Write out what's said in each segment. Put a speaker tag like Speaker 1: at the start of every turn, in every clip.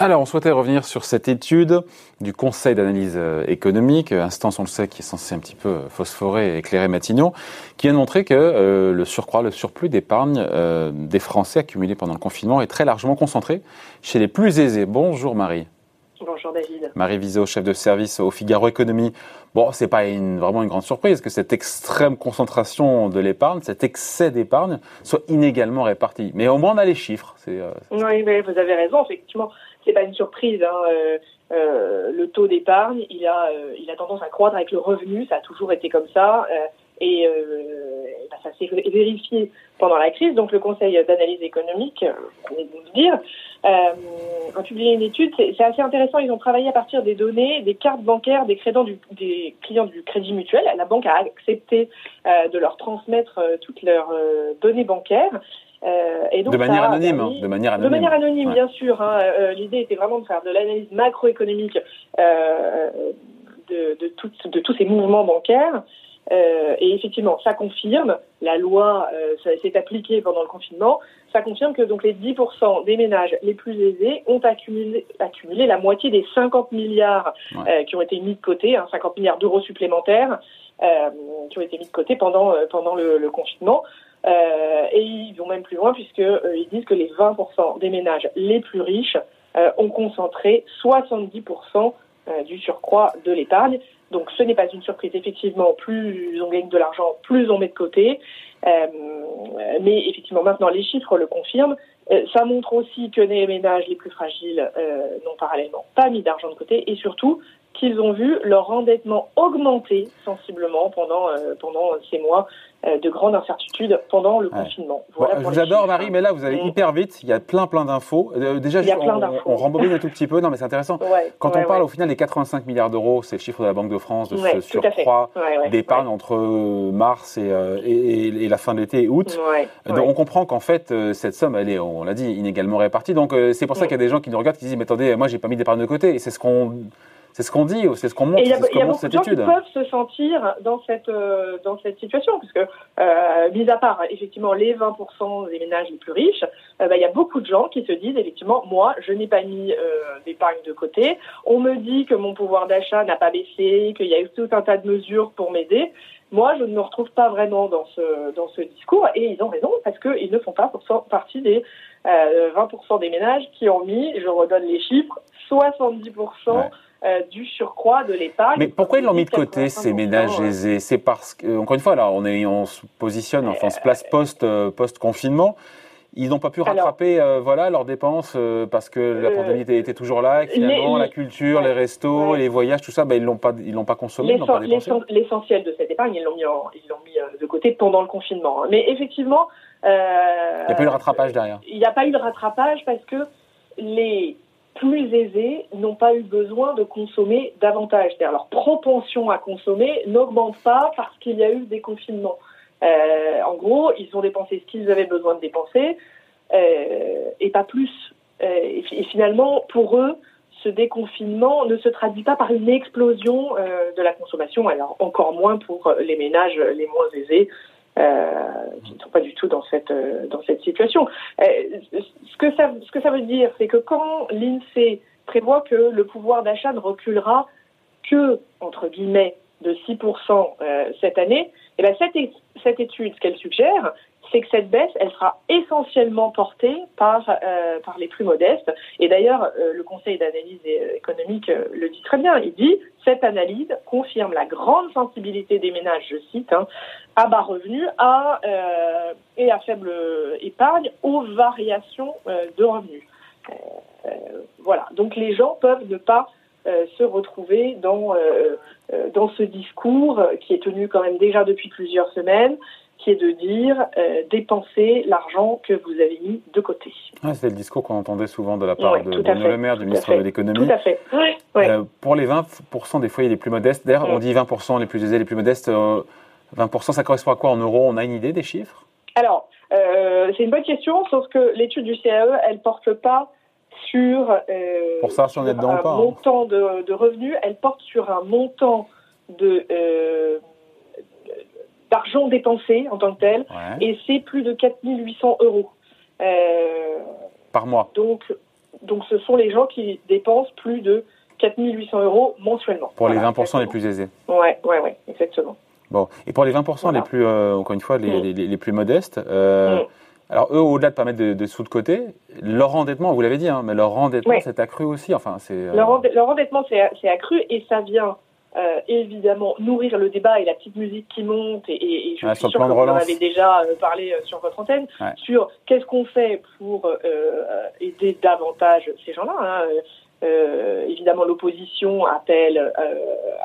Speaker 1: Alors, on souhaitait revenir sur cette étude du Conseil d'analyse euh, économique, instance, on le sait, qui est censée un petit peu euh, phosphorer et éclairer Matignon, qui de montrer que euh, le surcroît, le surplus d'épargne des Français accumulés pendant le confinement est très largement concentré chez les plus aisés. Bonjour Marie.
Speaker 2: Bonjour David.
Speaker 1: Marie Viseau, chef de service au Figaro Économie. Bon, c'est pas une, vraiment une grande surprise que cette extrême concentration de l'épargne, cet excès d'épargne, soit inégalement réparti. Mais au moins on a les chiffres.
Speaker 2: Oui, mais vous avez raison. Effectivement, c'est pas une surprise. Hein, euh, euh, le taux d'épargne, il a, euh, il a tendance à croître avec le revenu. Ça a toujours été comme ça. et ça s'est vérifié pendant la crise. Donc le Conseil d'analyse économique, on vous le dire, a publié une étude. C'est assez intéressant. Ils ont travaillé à partir des données des cartes bancaires des, du, des clients du Crédit Mutuel. La banque a accepté de leur transmettre toutes leurs données bancaires.
Speaker 1: Euh, et donc, de manière anonyme, hein, de manière anonyme.
Speaker 2: De manière anonyme, bien sûr. Hein, euh, L'idée était vraiment de faire de l'analyse macroéconomique euh, de, de, tout, de, tous ces mouvements bancaires. Euh, et effectivement, ça confirme, la loi euh, s'est appliquée pendant le confinement, ça confirme que donc les 10% des ménages les plus aisés ont accumulé, accumulé la moitié des 50 milliards euh, qui ont été mis de côté, hein, 50 milliards d'euros supplémentaires qui ont été mis de côté pendant, pendant le, le confinement. Et ils vont même plus loin puisqu'ils disent que les 20% des ménages les plus riches ont concentré 70% du surcroît de l'épargne. Donc ce n'est pas une surprise. Effectivement, plus on gagne de l'argent, plus on met de côté. mais effectivement, maintenant, les chiffres le confirment. ça montre aussi que les ménages les plus fragiles n'ont parallèlement pas mis d'argent de côté et surtout qu'ils ont vu leur endettement augmenter sensiblement pendant, pendant ces mois euh, de grandes incertitudes pendant le confinement.
Speaker 1: Voilà je vous adore Marie, mais là vous allez hyper vite, il y a plein plein d'infos. Euh, déjà, on, on, rembobine un tout petit peu, non mais c'est intéressant. Quand on parle au final des 85 milliards d'euros, c'est le chiffre de la Banque de France, de ce surcroît d'épargne entre euh, mars et, et, la fin de l'été et août. Donc on comprend qu'en fait cette somme, elle est, on l'a dit, inégalement répartie. Donc c'est pour ça qu'il y a des gens qui nous regardent qui disent mais attendez, moi j'ai pas mis d'épargne de côté. Et c'est ce qu'on c'est ce qu'on dit, c'est ce qu'on montre.
Speaker 2: Il y a, y a beaucoup de gens qui peuvent se sentir dans cette euh, dans cette situation, parce que euh, mis à part effectivement les 20% des ménages les plus riches, euh, bah, il y a beaucoup de gens qui se disent effectivement moi je n'ai pas mis d'épargne de côté. On me dit que mon pouvoir d'achat n'a pas baissé, qu'il y a eu tout un tas de mesures pour m'aider. Moi, je ne me retrouve pas vraiment dans ce dans ce discours, et ils ont raison parce qu'ils ne font pas partie des 20% des ménages qui ont mis, je redonne les chiffres, 70% euh, du surcroît de l'épargne.
Speaker 1: Mais pourquoi ils l'ont mis de côté ces ménages aisés? C'est parce que encore une fois là, on est on se positionne, enfin on se place euh, post confinement. Ils n'ont pas pu rattraper euh, voilà leurs dépenses parce que la pandémie était, toujours là. Et finalement, la culture, les restos, les voyages, tout ça, ben, ils l'ont pas ils l'ont pas consommé.
Speaker 2: L'essentiel de cette épargne, ils l'ont mis ils l'ont mis de côté pendant le confinement. Mais effectivement,
Speaker 1: il n'y a pas eu de rattrapage derrière.
Speaker 2: Il n'y a pas eu de rattrapage parce que les plus aisés n'ont pas eu besoin de consommer davantage. C'est-à-dire leur propension à consommer n'augmente pas parce qu'il y a eu des confinements. Euh, en gros, ils ont dépensé ce qu'ils avaient besoin de dépenser euh, et pas plus. Euh, et, et, finalement, pour eux, ce déconfinement ne se traduit pas par une explosion de la consommation, alors encore moins pour les ménages les moins aisés qui ne sont pas du tout dans cette euh, dans cette situation. Euh, ce que ça ce que ça veut dire, c'est que quand l'Insee prévoit que le pouvoir d'achat ne reculera que entre guillemets de 6% cette année, et eh bien cette, cette étude, ce qu'elle suggère, c'est que cette baisse, elle sera essentiellement portée par, euh, par les plus modestes. Et d'ailleurs, euh, le Conseil d'analyse économique euh, le dit très bien. Il dit cette analyse confirme la grande sensibilité des ménages, je cite, hein, à bas revenus à, et à faible épargne aux variations de revenus. voilà. Donc les gens peuvent ne pas se retrouver dans, dans ce discours qui est tenu quand même déjà depuis plusieurs semaines qui est de dire euh, dépensez l'argent que vous avez mis de côté.
Speaker 1: Ah, c'est le discours qu'on entendait souvent de la part de Bruno Le Maire, du ministre de l'économie.
Speaker 2: Tout à fait.
Speaker 1: Euh, pour les 20% des foyers les plus modestes, d'ailleurs on dit 20% les plus aisés, les plus modestes, 20% euh, ça correspond à quoi en euros? On a une idée des chiffres?
Speaker 2: Alors, c'est une bonne question, sauf que l'étude du CAE, elle porte pas sur,
Speaker 1: pour ça, si on est dedans
Speaker 2: un
Speaker 1: pas, hein.
Speaker 2: montant de, de, revenus, elle porte sur un montant de d'argent dépensé en tant que tel, et c'est plus de 4800 euros.
Speaker 1: Par mois
Speaker 2: Donc, donc ce sont les gens qui dépensent plus de 4800 euros mensuellement.
Speaker 1: Pour les 20% les plus aisés.
Speaker 2: Ouais, ouais, ouais, exactement.
Speaker 1: Bon, et pour les 20% les plus, euh, encore une fois, les, mm. les, les, plus modestes, euh, mm. alors eux, au-delà de pas mettre de, sous de côté, leur endettement, vous l'avez dit, hein, mais leur endettement s'est accru aussi. Enfin, c'est. Euh,
Speaker 2: leur, endettement s'est accru et ça vient. Évidemment nourrir le débat et la petite musique qui monte et, et, je suis sûr que vous en avez déjà parlé sur votre antenne sur qu'est-ce qu'on fait pour aider davantage ces gens-là. Hein, euh, évidemment, l'opposition appelle euh,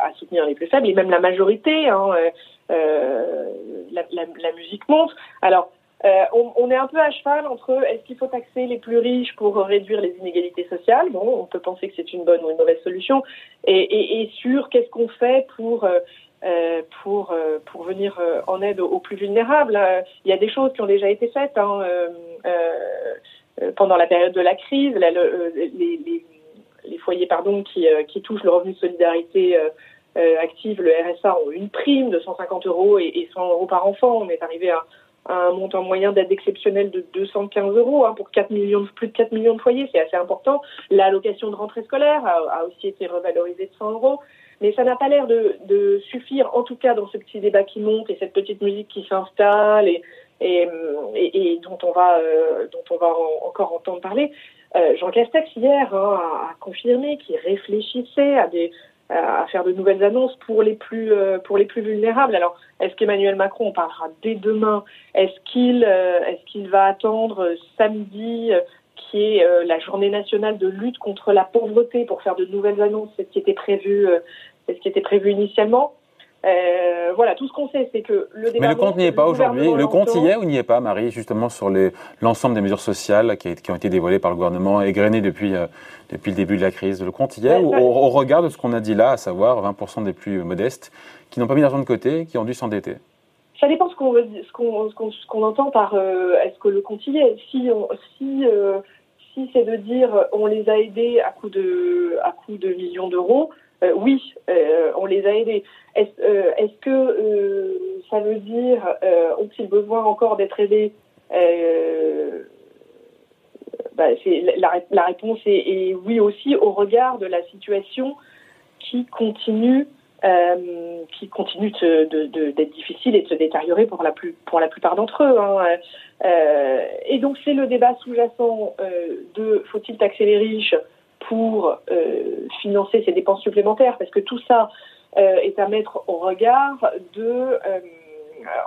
Speaker 2: à soutenir les plus faibles, et même la majorité, hein, euh, la, la, la, musique monte. Alors, on, on, est un peu à cheval entre est-ce qu'il faut taxer les plus riches pour réduire les inégalités sociales? Bon, on peut penser que c'est une bonne ou une mauvaise solution. Et, et, et sur qu'est-ce qu'on fait pour euh, pour venir en aide aux, plus vulnérables? Il y a des choses qui ont déjà été faites hein, euh, pendant la période de la crise. Les, foyers pardon, qui, euh, touchent le revenu de solidarité euh, euh, active, le RSA, ont une prime de 150 euros et, 100 euros par enfant. On est arrivé à, un montant moyen d'aide exceptionnelle de 215 euros hein, pour 4 millions, plus de 4 millions de foyers, c'est assez important. L'allocation de rentrée scolaire a, aussi été revalorisée de 100 euros. Mais ça n'a pas l'air de, de, suffire, en tout cas dans ce petit débat qui monte et cette petite musique qui s'installe et, et, et, dont on va, dont on va encore entendre parler. Euh, Jean Castex hier hein, a, confirmé qu'il réfléchissait à des à faire de nouvelles annonces pour les plus euh, pour les plus vulnérables. Alors, est-ce qu'Emmanuel Macron on parlera dès demain? Est-ce qu'il euh, est-ce qu'il va attendre samedi qui est la journée nationale de lutte contre la pauvreté pour faire de nouvelles annonces? C'est ce qui était prévu c'est ce qui était prévu initialement. Euh, voilà, tout ce qu'on sait, c'est que le
Speaker 1: débat. Mais le compte n'y est pas aujourd'hui. Le compte y est ou n'y est pas, Marie, justement sur l'ensemble des mesures sociales qui, qui, ont été dévoilées par le gouvernement, égrenées depuis, euh, depuis le début de la crise? Le compte y est ou, au, regard de ce qu'on a dit là, à savoir 20% des plus modestes qui n'ont pas mis d'argent de côté, qui ont dû s'endetter?
Speaker 2: Ça dépend ce qu'on entend par euh, est-ce que le compte y est? Si, si, si c'est de dire on les a aidés à coup de, à coup de millions d'euros, oui, euh, on les a aidés. Est-ce euh, que ça veut dire ont-ils besoin encore d'être aidés bah, la, réponse est, oui aussi au regard de la situation qui continue qui continue d'être difficile et de se détériorer pour la, plus, pour la plupart d'entre eux. Hein. et donc c'est le débat sous-jacent de faut-il taxer les riches pour euh, financer ces dépenses supplémentaires, parce que tout ça euh, est à mettre au regard de... Euh,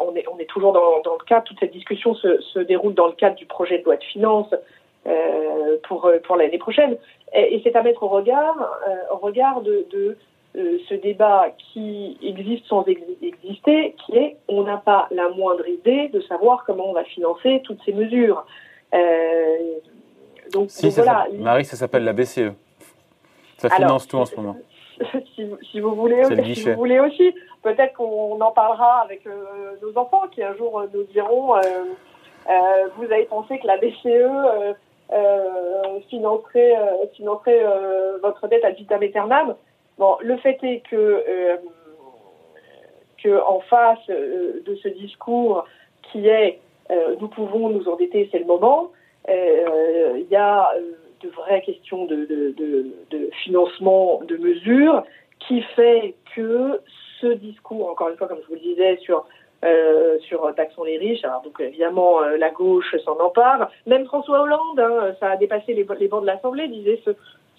Speaker 2: on, est, on est toujours dans, le cadre, toute cette discussion se, se, déroule dans le cadre du projet de loi de finances pour, pour l'année prochaine, et, c'est à mettre au regard, au regard de ce débat qui existe sans exister, qui est on n'a pas la moindre idée de savoir comment on va financer toutes ces mesures.
Speaker 1: Donc, voilà. Marie, ça s'appelle la BCE. Ça finance tout en ce moment.
Speaker 2: Si, vous voulez, si vous voulez aussi, peut-être qu'on en parlera avec euh, nos enfants qui un jour euh, nous diront euh, vous avez pensé que la BCE financerait, financerait votre dette à vitam aeternam. Bon, le fait est que, que en face de ce discours qui est nous pouvons nous endetter, c'est le moment, il y a euh, de vraies questions de, financement de mesures qui fait que ce discours, encore une fois, comme je vous le disais, sur euh, sur taxons les riches. Alors donc évidemment la gauche s'en empare. Même François Hollande, hein, ça a dépassé les, les bancs de l'Assemblée, disait ce,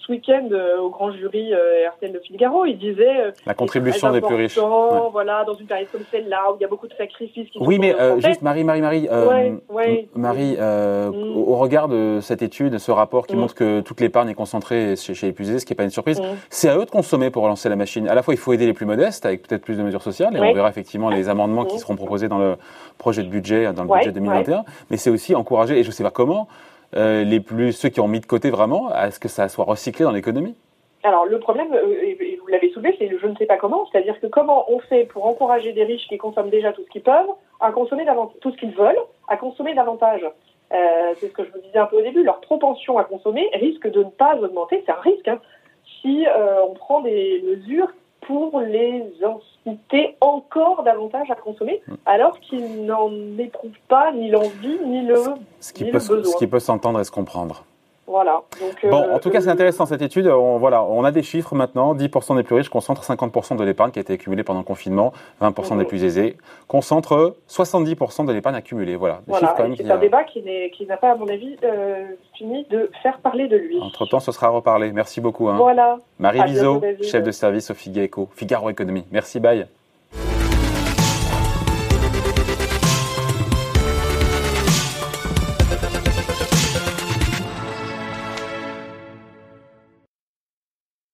Speaker 2: ce week-end euh, au grand jury euh, RTL de Figaro. Il disait euh,
Speaker 1: la contribution des plus riches.
Speaker 2: Voilà, dans une période comme celle-là où il y a beaucoup de sacrifices. Qui
Speaker 1: oui, mais juste Marie, Marie, Marie, Marie, mm. au regard de cette étude, ce rapport qui mm. montre que toute l'épargne est concentrée chez, les plus aisés, ce qui n'est pas une surprise, mm. c'est à eux de consommer pour relancer la machine. À la fois, il faut aider les plus modestes avec peut-être plus de mesures sociales, et on verra effectivement les amendements qui seront proposés dans le projet de budget, dans le budget 2021. Mais c'est aussi encourager, et je ne sais pas comment. Euh, les plus, ceux qui ont mis de côté vraiment, à ce que ça soit recyclé dans l'économie?
Speaker 2: Alors le problème, euh, et vous l'avez soulevé, c'est je ne sais pas comment, c'est-à-dire que comment on fait pour encourager des riches qui consomment déjà tout ce qu'ils peuvent à consommer tout ce qu'ils veulent, à consommer davantage? Euh, c'est ce que je vous disais un peu au début, leur propension à consommer risque de ne pas augmenter, c'est un risque, hein, si on prend des mesures pour les inciter encore davantage à consommer, mm. alors qu'ils n'en éprouvent pas ni l'envie ni le,
Speaker 1: ce qui peut,
Speaker 2: Ce
Speaker 1: qui peut s'entendre et se comprendre.
Speaker 2: Voilà.
Speaker 1: bon, euh, en tout cas, c'est intéressant cette étude. On, voilà, on a des chiffres maintenant. 10% des plus riches concentrent 50% de l'épargne qui a été accumulée pendant le confinement. 20% des plus aisés concentrent 70% de l'épargne accumulée. Voilà.
Speaker 2: c'est un débat qui, n'a pas, à mon avis, euh, fini de faire parler de lui.
Speaker 1: Entre-temps, ce sera reparlé. Merci beaucoup. Hein.
Speaker 2: Voilà.
Speaker 1: Marie Vizo, chef de service au Figaro Economie. Merci, bye.